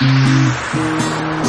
No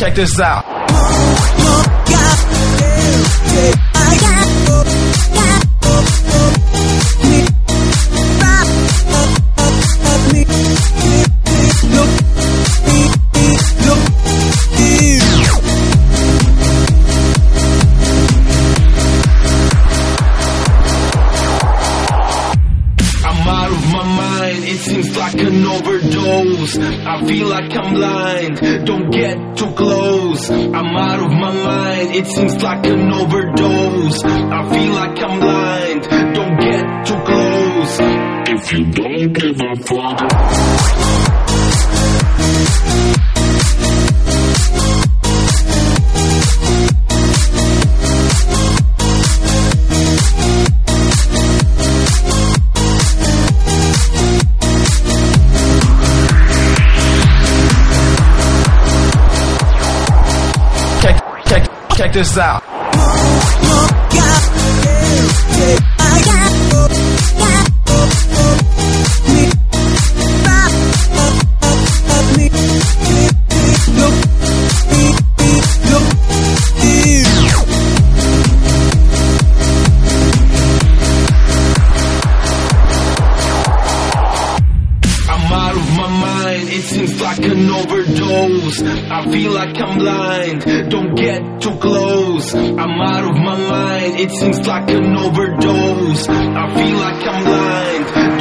Check this out. It seems like an overdose. I feel like I'm blind, don't get too close. I'm out of my mind, it seems like an overdose. I feel like I'm blind, don't get too close. If you don't give a fuck. Check, this out. An overdose. I feel like I'm blind, don't get too close. I'm out of my mind, it seems like an overdose. I feel like I'm blind.